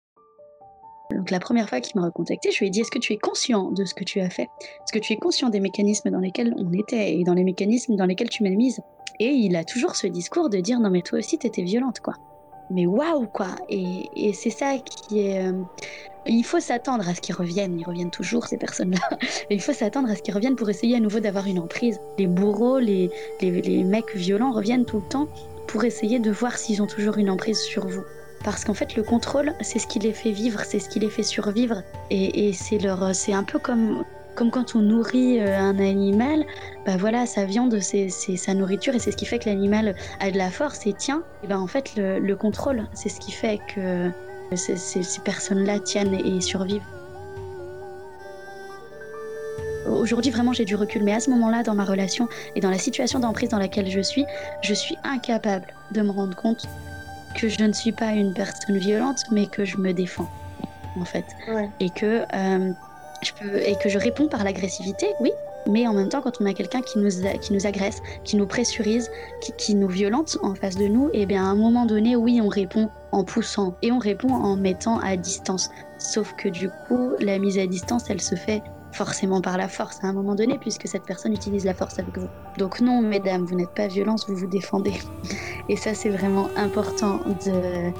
donc la première fois qu'il m'a recontacté, je lui ai dit est-ce que tu es conscient de ce que tu as fait? Est-ce que tu es conscient des mécanismes dans lesquels on était et dans les mécanismes dans lesquels tu m'as mise? Et il a toujours ce discours de dire non mais toi aussi t'étais violente quoi. Mais waouh quoi Et, et c'est ça qui est... Euh, il faut s'attendre à ce qu'ils reviennent, ils reviennent toujours ces personnes-là. (laughs) il faut s'attendre à ce qu'ils reviennent pour essayer à nouveau d'avoir une emprise. Les bourreaux, les, les, les mecs violents reviennent tout le temps pour essayer de voir s'ils ont toujours une emprise sur vous. Parce qu'en fait, le contrôle, c'est ce qui les fait vivre, c'est ce qui les fait survivre. Et, c'est leur, c'est un peu comme, comme quand on nourrit euh, un animal. Bah voilà, sa viande, c'est, sa nourriture et c'est ce qui fait que l'animal a de la force et tient. Et ben en fait, le, contrôle, c'est ce qui fait que ces, ces personnes-là tiennent et survivent. Aujourd'hui, vraiment, j'ai du recul, mais à ce moment-là, dans ma relation et dans la situation d'emprise dans laquelle je suis, je suis incapable de me rendre compte que je ne suis pas une personne violente, mais que je me défends, en fait. Et, que, euh, je peux, et que je réponds par l'agressivité, oui, mais en même temps, quand on a quelqu'un qui nous, qui nous agresse, qui nous pressurise, qui, qui, nous violente en face de nous, et eh bien à un moment donné, oui, on répond en poussant et on répond en mettant à distance. Sauf que du coup, la mise à distance, elle se fait forcément par la force à un moment donné, puisque cette personne utilise la force avec vous. Donc non, mesdames, vous n'êtes pas violence, vous vous défendez. Et ça, c'est vraiment important de,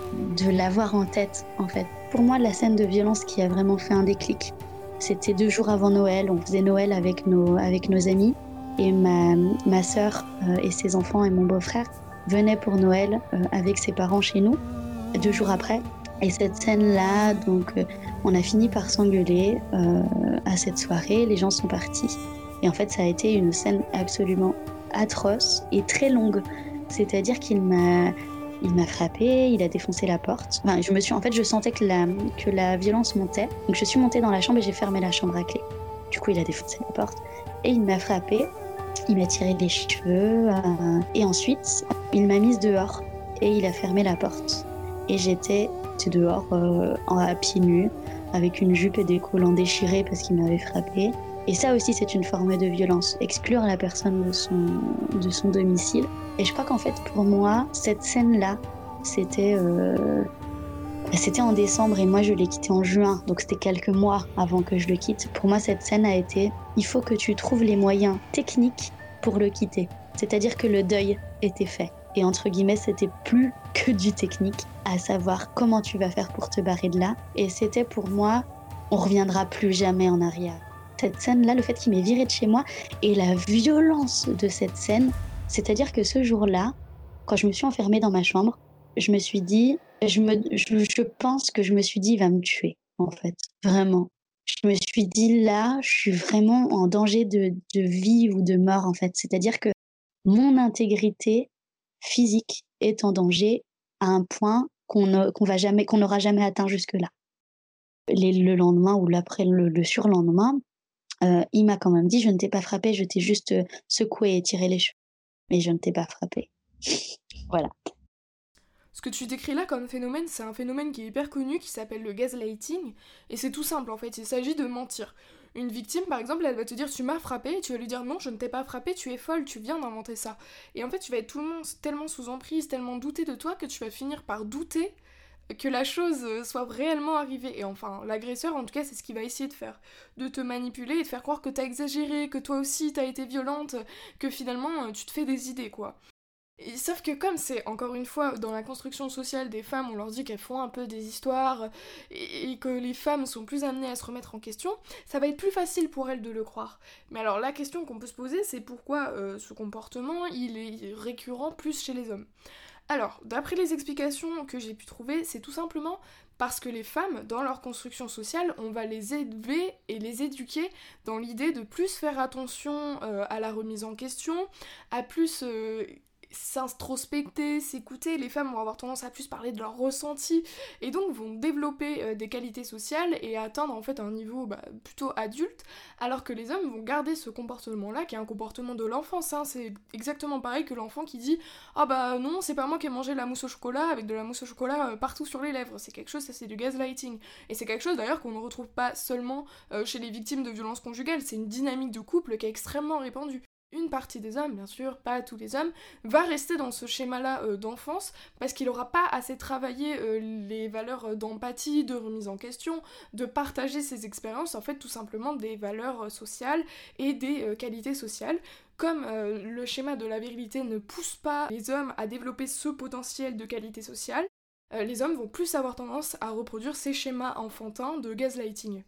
de l'avoir en tête, en fait. Pour moi, la scène de violence qui a vraiment fait un déclic, c'était deux jours avant Noël. On faisait Noël avec nos, avec nos amis. Et ma, ma euh, et ses enfants et mon beau-frère venaient pour Noël euh, avec ses parents chez nous, deux jours après. Et cette scène-là, donc, euh, on a fini par s'engueuler à cette soirée. Les gens sont partis. Et en fait, ça a été une scène absolument atroce et très longue. C'est-à-dire qu'il m'a, il m'a frappé, il a défoncé la porte. Enfin, je me suis, en fait, je sentais que la, que la violence montait. Donc, je suis montée dans la chambre et j'ai fermé la chambre à clé. Du coup, il a défoncé la porte et il m'a frappé. Il m'a tiré les cheveux euh, et ensuite, il m'a mise dehors et il a fermé la porte. Et j'étais dehors euh, à pieds nus, avec une jupe et des collants déchirés parce qu'il m'avait frappé. Et ça aussi, c'est une forme de violence, exclure la personne de son, de son domicile. Et je crois qu'en fait, pour moi, cette scène-là, c'était euh, c'était en décembre et moi je l'ai quitté en juin, donc c'était quelques mois avant que je le quitte. Pour moi, cette scène a été il faut que tu trouves les moyens techniques pour le quitter. C'est-à-dire que le deuil était fait. Et entre guillemets, c'était plus que du technique, à savoir comment tu vas faire pour te barrer de là. Et c'était pour moi, on reviendra plus jamais en arrière. cette scène-là, le fait qu'il m'ait viré de chez moi et la violence de cette scène. C'est-à-dire que ce jour-là, quand je me suis enfermée dans ma chambre, je me suis dit, je, me, je, pense que je me suis dit, il va me tuer, en fait, vraiment. Je me suis dit, là, je suis vraiment en danger de, de vie ou de mort, en fait. C'est-à-dire que mon intégrité physique est en danger à un point qu'on va jamais, qu'on n'aura jamais atteint jusque-là. Le lendemain ou l'après, le, le surlendemain, euh, il m'a quand même dit, je ne t'ai pas frappé, je t'ai juste euh, secoué et tiré les cheveux. Mais je ne t'ai pas frappé. (laughs) voilà. Ce que tu décris là comme phénomène, c'est un phénomène qui est hyper connu, qui s'appelle le gaslighting, et c'est tout simple en fait, il s'agit de mentir. Une victime, par exemple, elle va te dire tu m'as frappé, et tu vas lui dire non, je ne t'ai pas frappé, tu es folle, tu viens d'inventer ça. Et en fait, tu vas être tout le monde tellement sous emprise, tellement douté de toi que tu vas finir par douter que la chose euh, soit réellement arrivée. Et enfin, l'agresseur, en tout cas, c'est ce qu'il va essayer de faire. De te manipuler et de faire croire que t'as exagéré, que toi aussi t'as été violente, que finalement euh, tu te fais des idées, quoi. Sauf que comme c'est, encore une fois, dans la construction sociale des femmes, on leur dit qu'elles font un peu des histoires et, que les femmes sont plus amenées à se remettre en question, ça va être plus facile pour elles de le croire. Mais alors la question qu'on peut se poser, c'est pourquoi euh, ce comportement, il est récurrent plus chez les hommes? Alors, d'après les explications que j'ai pu trouver, c'est tout simplement parce que les femmes, dans leur construction sociale, on va les élever et les éduquer dans l'idée de plus faire attention euh, à la remise en question, à plus euh, s'introspecter, s'écouter, les femmes vont avoir tendance à plus parler de leurs ressentis et donc vont développer euh, des qualités sociales et atteindre en fait un niveau bah, plutôt adulte, alors que les hommes vont garder ce comportement-là qui est un comportement de l'enfance. Hein. C'est exactement pareil que l'enfant qui dit Ah bah non, c'est pas moi qui ai mangé la mousse au chocolat avec de la mousse au chocolat euh, partout sur les lèvres. C'est quelque chose, ça c'est du gaslighting. Et c'est quelque chose d'ailleurs qu'on ne retrouve pas seulement euh, chez les victimes de violences conjugales, c'est une dynamique de couple qui est extrêmement répandue une partie des hommes, bien sûr, pas tous les hommes, va rester dans ce schéma-là euh, d'enfance parce qu'il n'aura pas assez travaillé euh, les valeurs euh, d'empathie, de remise en question, de partager ses expériences, en fait tout simplement des valeurs sociales et des qualités sociales. Comme le schéma de la virilité ne pousse pas les hommes à développer ce potentiel de qualité sociale, les hommes vont plus avoir tendance à reproduire ces schémas enfantins de gaslighting.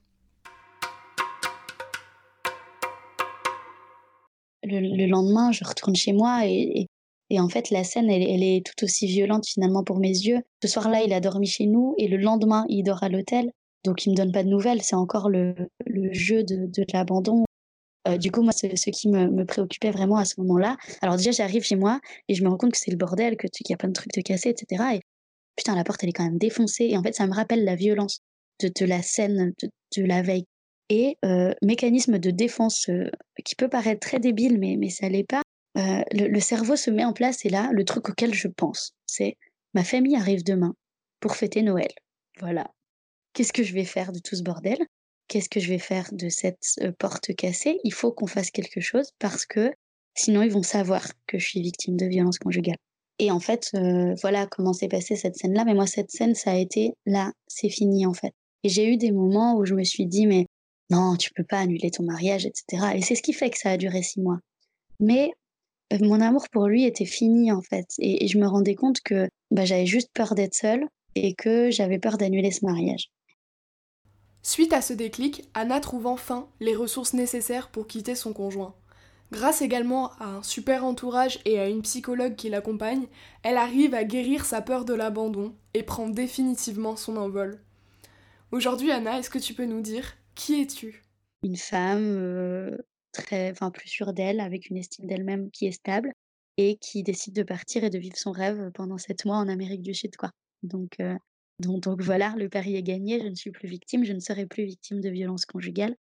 Le, lendemain, je retourne chez moi et, et, en fait, la scène, elle, elle, est tout aussi violente finalement pour mes yeux. Ce soir-là, il a dormi chez nous et le lendemain, il dort à l'hôtel. Donc, il me donne pas de nouvelles. C'est encore le, le, jeu de, de l'abandon. Euh, du coup, moi, ce, ce qui me, me, préoccupait vraiment à ce moment-là, alors déjà, j'arrive chez moi et je me rends compte que c'est le bordel, qu'il y a plein de trucs de cassés, etc. Et putain, la porte, elle est quand même défoncée. Et en fait, ça me rappelle la violence de, de la scène de, de la veille et euh, mécanisme de défense euh, qui peut paraître très débile, mais, mais ça l'est pas. Euh, le, cerveau se met en place et là, le truc auquel je pense, c'est ma famille arrive demain pour fêter Noël. Voilà. Qu'est-ce que je vais faire de tout ce bordel? Qu'est-ce que je vais faire de cette porte cassée? Il faut qu'on fasse quelque chose parce que sinon ils vont savoir que je suis victime de violence conjugale. Et en fait, voilà comment s'est passée cette scène-là. Mais moi, cette scène, ça a été là, c'est fini en fait. Et j'ai eu des moments où je me suis dit, mais non, tu peux pas annuler ton mariage, etc. Et c'est ce qui fait que ça a duré six mois. Mais euh, mon amour pour lui était fini en fait. Et, je me rendais compte que bah, j'avais juste peur d'être seule et que j'avais peur d'annuler ce mariage. Suite à ce déclic, Anna trouve enfin les ressources nécessaires pour quitter son conjoint. Grâce également à un super entourage et à une psychologue qui l'accompagne, elle arrive à guérir sa peur de l'abandon et prend définitivement son envol. Aujourd'hui, Anna, est-ce que tu peux nous dire qui es-tu? Une femme très, enfin plus sûre d'elle, avec une estime d'elle-même qui est stable et qui décide de partir et de vivre son rêve pendant sept mois en Amérique du Sud, quoi. Donc, donc, voilà, le pari est gagné. Je ne suis plus victime, je ne serai plus victime de violence conjugale.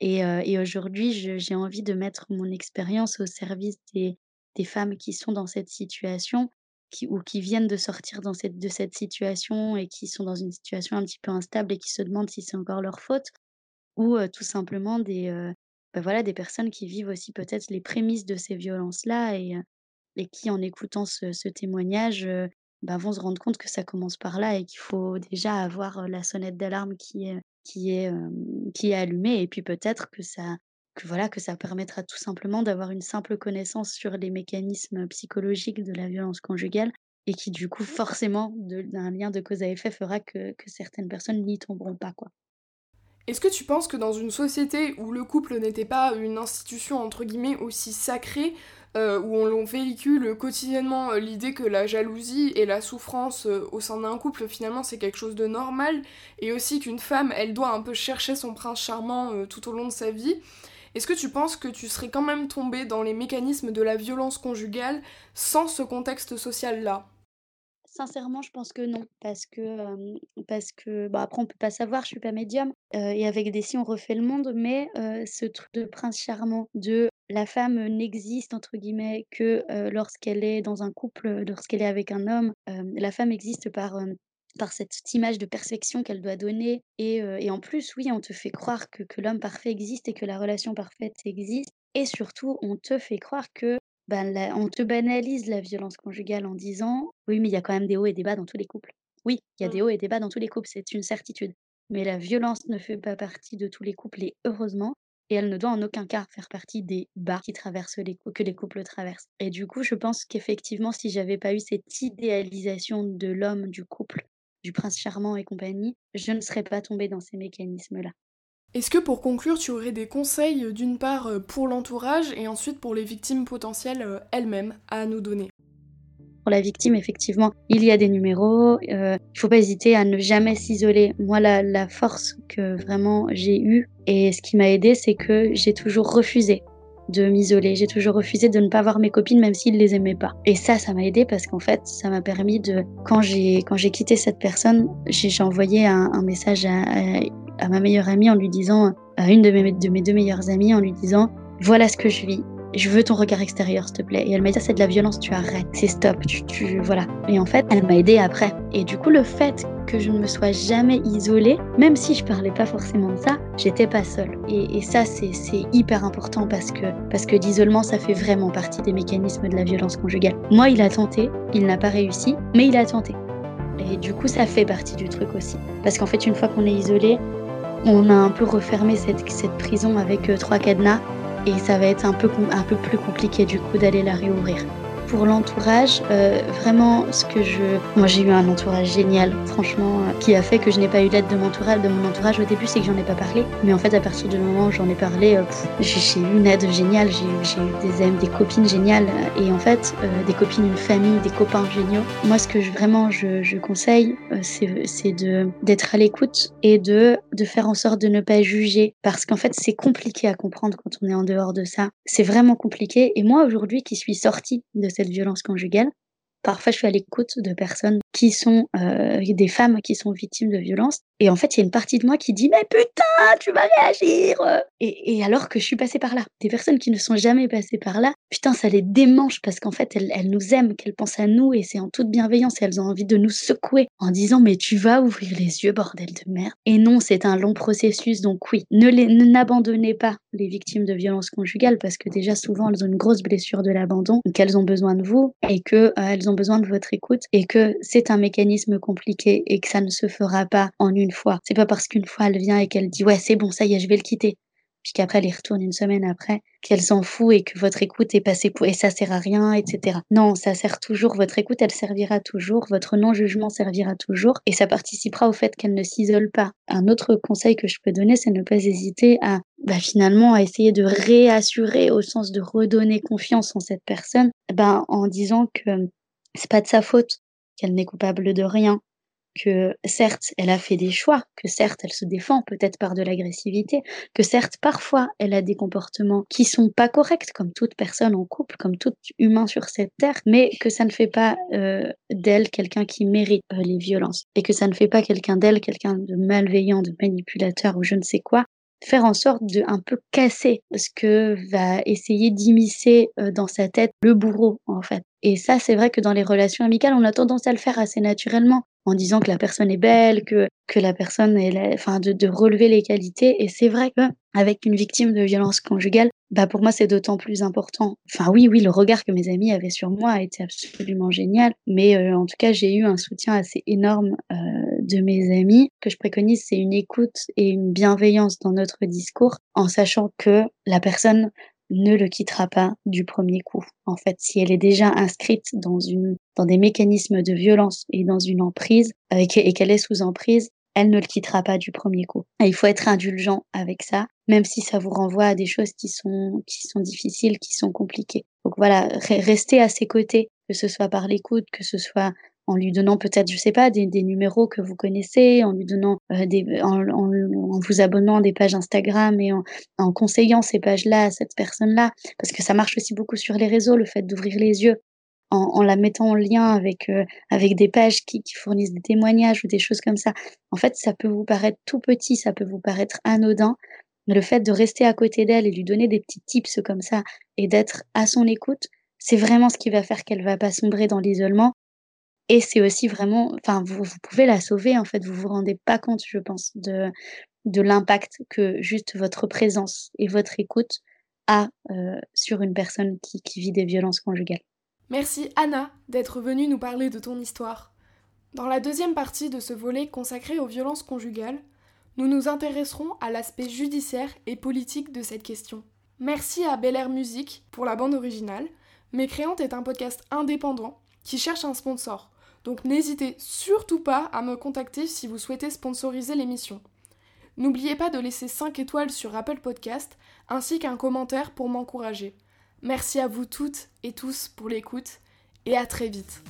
Et, aujourd'hui, j'ai envie de mettre mon expérience au service des, femmes qui sont dans cette situation ou qui viennent de sortir de cette situation et qui sont dans une situation un petit peu instable et qui se demandent si c'est encore leur faute ou tout simplement des, bah, voilà, des personnes qui vivent aussi peut-être les prémices de ces violences-là et, et qui, en écoutant ce, ce témoignage, bah, vont se rendre compte que ça commence par là et qu'il faut déjà avoir la sonnette d'alarme qui est, qui, est, qui est allumée et puis peut-être que ça, que voilà que ça permettra tout simplement d'avoir une simple connaissance sur les mécanismes psychologiques de la violence conjugale et qui du coup forcément d'un lien de cause à effet fera que, que certaines personnes n'y tomberont pas quoi. Est-ce que tu penses que dans une société où le couple n'était pas une institution entre guillemets aussi sacrée, euh, où on, véhicule quotidiennement euh, l'idée que la jalousie et la souffrance euh, au sein d'un couple finalement c'est quelque chose de normal, et aussi qu'une femme elle doit un peu chercher son prince charmant tout au long de sa vie, est-ce que tu penses que tu serais quand même tombée dans les mécanismes de la violence conjugale sans ce contexte social-là? Sincèrement, je pense que non, parce que, parce que bah, après on peut pas savoir, je suis pas médium, et avec des si on refait le monde, mais ce truc de prince charmant, de la femme n'existe entre guillemets que lorsqu'elle est dans un couple, lorsqu'elle est avec un homme. la femme existe par par cette image de perfection qu'elle doit donner. Et, et, en plus, oui, on te fait croire que, que l'homme parfait existe et que la relation parfaite existe. Et surtout, on te fait croire que ben, on te banalise la violence conjugale en disant oui, mais il y a quand même des hauts et des bas dans tous les couples. Oui, il y a des mmh. hauts et des bas dans tous les couples, c'est une certitude. Mais la violence ne fait pas partie de tous les couples et heureusement, et elle ne doit en aucun cas faire partie des bas qui traversent les que les couples traversent. Et du coup, je pense qu'effectivement, si j'avais pas eu cette idéalisation de l'homme, du couple, du prince charmant et compagnie, je ne serais pas tombée dans ces mécanismes-là. Est-ce que pour conclure, tu aurais des conseils euh, d'une part euh, pour l'entourage et ensuite pour les victimes potentielles euh, elles-mêmes à nous donner? Pour la victime, effectivement, il y a des numéros. Il ne faut pas hésiter à ne jamais s'isoler. Moi, la, la, force que vraiment j'ai eue et ce qui m'a aidé, c'est que j'ai toujours refusé de m'isoler. J'ai toujours refusé de ne pas voir mes copines, même s'ils les aimaient pas. Et ça, ça m'a aidé parce qu'en fait, ça m'a permis de, quand j'ai quand j'ai quitté cette personne, j'ai envoyé un, message à ma meilleure amie en lui disant, à une de mes, de mes deux meilleures amies en lui disant, voilà ce que je vis, je veux ton regard extérieur, s'il te plaît. Et elle m'a dit, c'est de la violence, tu arrêtes, c'est stop, tu, tu, voilà. Et en fait, elle m'a aidé après. Et du coup, le fait que je ne me sois jamais isolée, même si je parlais pas forcément de ça, j'étais pas seule. Et, et ça, c'est hyper important parce que, parce que l'isolement, ça fait vraiment partie des mécanismes de la violence conjugale. Moi, il a tenté, il n'a pas réussi, mais il a tenté. Et du coup, ça fait partie du truc aussi. Parce qu'en fait, une fois qu'on est isolé, on a un peu refermé cette, prison avec euh, trois cadenas et ça va être un peu, un peu plus compliqué du coup d'aller la réouvrir pour l'entourage, euh, vraiment, ce que je. Moi, j'ai eu un entourage génial, franchement, euh, qui a fait que je n'ai pas eu l'aide de mon entourage. Au début, c'est que j'en ai pas parlé. Mais en fait, à partir du moment où j'en ai parlé, euh, j'ai eu une aide géniale. J'ai eu des amis, des copines géniales. Et en fait, des copines, une famille, des copains géniaux. Moi, ce que je, vraiment je, je conseille, c'est d'être à l'écoute et de, de faire en sorte de ne pas juger. Parce qu'en fait, c'est compliqué à comprendre quand on est en dehors de ça. C'est vraiment compliqué. Et moi, aujourd'hui, qui suis sortie de cette violence conjugale. Parfois, je suis à l'écoute de personnes qui sont euh, des femmes qui sont victimes de violences. Et en fait, il y a une partie de moi qui dit Mais putain, tu vas réagir et, et, alors que je suis passée par là. Des personnes qui ne sont jamais passées par là, putain, ça les démange parce qu'en fait, elles, nous aiment, qu'elles pensent à nous et c'est en toute bienveillance. Et elles ont envie de nous secouer en disant Mais tu vas ouvrir les yeux, bordel de merde. Et non, c'est un long processus. Donc, oui, ne n'abandonnez pas les victimes de violences conjugales parce que déjà, souvent, elles ont une grosse blessure de l'abandon, qu'elles ont besoin de vous et qu'elles euh, ont besoin de votre écoute et que c'est un mécanisme compliqué et que ça ne se fera pas en une fois. C'est pas parce qu'une fois elle vient et qu'elle dit ouais c'est bon ça y est je vais le quitter puis qu'après elle y retourne une semaine après, qu'elle s'en fout et que votre écoute est passée pour et ça sert à rien, etc. Non, ça sert toujours, votre écoute elle servira toujours, votre non-jugement servira toujours et ça participera au fait qu'elle ne s'isole pas. Un autre conseil que je peux donner, c'est ne pas hésiter à bah, finalement à essayer de réassurer au sens de redonner confiance en cette personne, ben, en disant que c'est pas de sa faute, qu'elle n'est coupable de rien, que certes, elle a fait des choix, que certes, elle se défend peut-être par de l'agressivité, que certes, parfois, elle a des comportements qui sont pas corrects, comme toute personne en couple, comme tout humain sur cette terre, mais que ça ne fait pas euh, d'elle quelqu'un qui mérite euh, les violences, et que ça ne fait pas quelqu'un d'elle quelqu'un de malveillant, de manipulateur ou je ne sais quoi, faire en sorte de un peu casser ce que va essayer d'immiscer euh, dans sa tête le bourreau en fait. Et ça, c'est vrai que dans les relations amicales, on a tendance à le faire assez naturellement en disant que la personne est belle, que, que la personne est, enfin, de, relever les qualités. Et c'est vrai que avec une victime de violence conjugale, bah pour moi c'est d'autant plus important. Enfin oui, oui, le regard que mes amis avaient sur moi a été absolument génial, mais euh, en tout cas j'ai eu un soutien assez énorme euh, de mes amis. Que je préconise, c'est une écoute et une bienveillance dans notre discours, en sachant que la personne ne le quittera pas du premier coup. En fait, si elle est déjà inscrite dans une dans des mécanismes de violence et dans une emprise et qu'elle est sous emprise, elle ne le quittera pas du premier coup. Et il faut être indulgent avec ça, même si ça vous renvoie à des choses qui sont, qui sont difficiles, qui sont compliquées. Donc voilà, restez à ses côtés, que ce soit par l'écoute, que ce soit en lui donnant peut-être, je sais pas, des, des, numéros que vous connaissez, en lui donnant euh, des, en, en, en, vous abonnant à des pages Instagram et en, en conseillant ces pages-là à cette personne-là, parce que ça marche aussi beaucoup sur les réseaux, le fait d'ouvrir les yeux en, la mettant en lien avec, euh, avec des pages qui, qui, fournissent des témoignages ou des choses comme ça. En fait, ça peut vous paraître tout petit, ça peut vous paraître anodin, mais le fait de rester à côté d'elle et lui donner des petits tips comme ça et d'être à son écoute, c'est vraiment ce qui va faire qu'elle va pas sombrer dans l'isolement. Et c'est aussi vraiment, enfin, vous, pouvez la sauver, en fait, vous vous rendez pas compte, je pense, de, de l'impact que juste votre présence et votre écoute a euh, sur une personne qui, qui vit des violences conjugales. Merci Anna d'être venue nous parler de ton histoire. Dans la deuxième partie de ce volet consacré aux violences conjugales, nous nous intéresserons à l'aspect judiciaire et politique de cette question. Merci à Bel Air Music pour la bande originale. Mécréante est un podcast indépendant qui cherche un sponsor, donc n'hésitez surtout pas à me contacter si vous souhaitez sponsoriser l'émission. N'oubliez pas de laisser 5 étoiles sur Apple Podcast ainsi qu'un commentaire pour m'encourager. Merci à vous toutes et tous pour l'écoute et à très vite.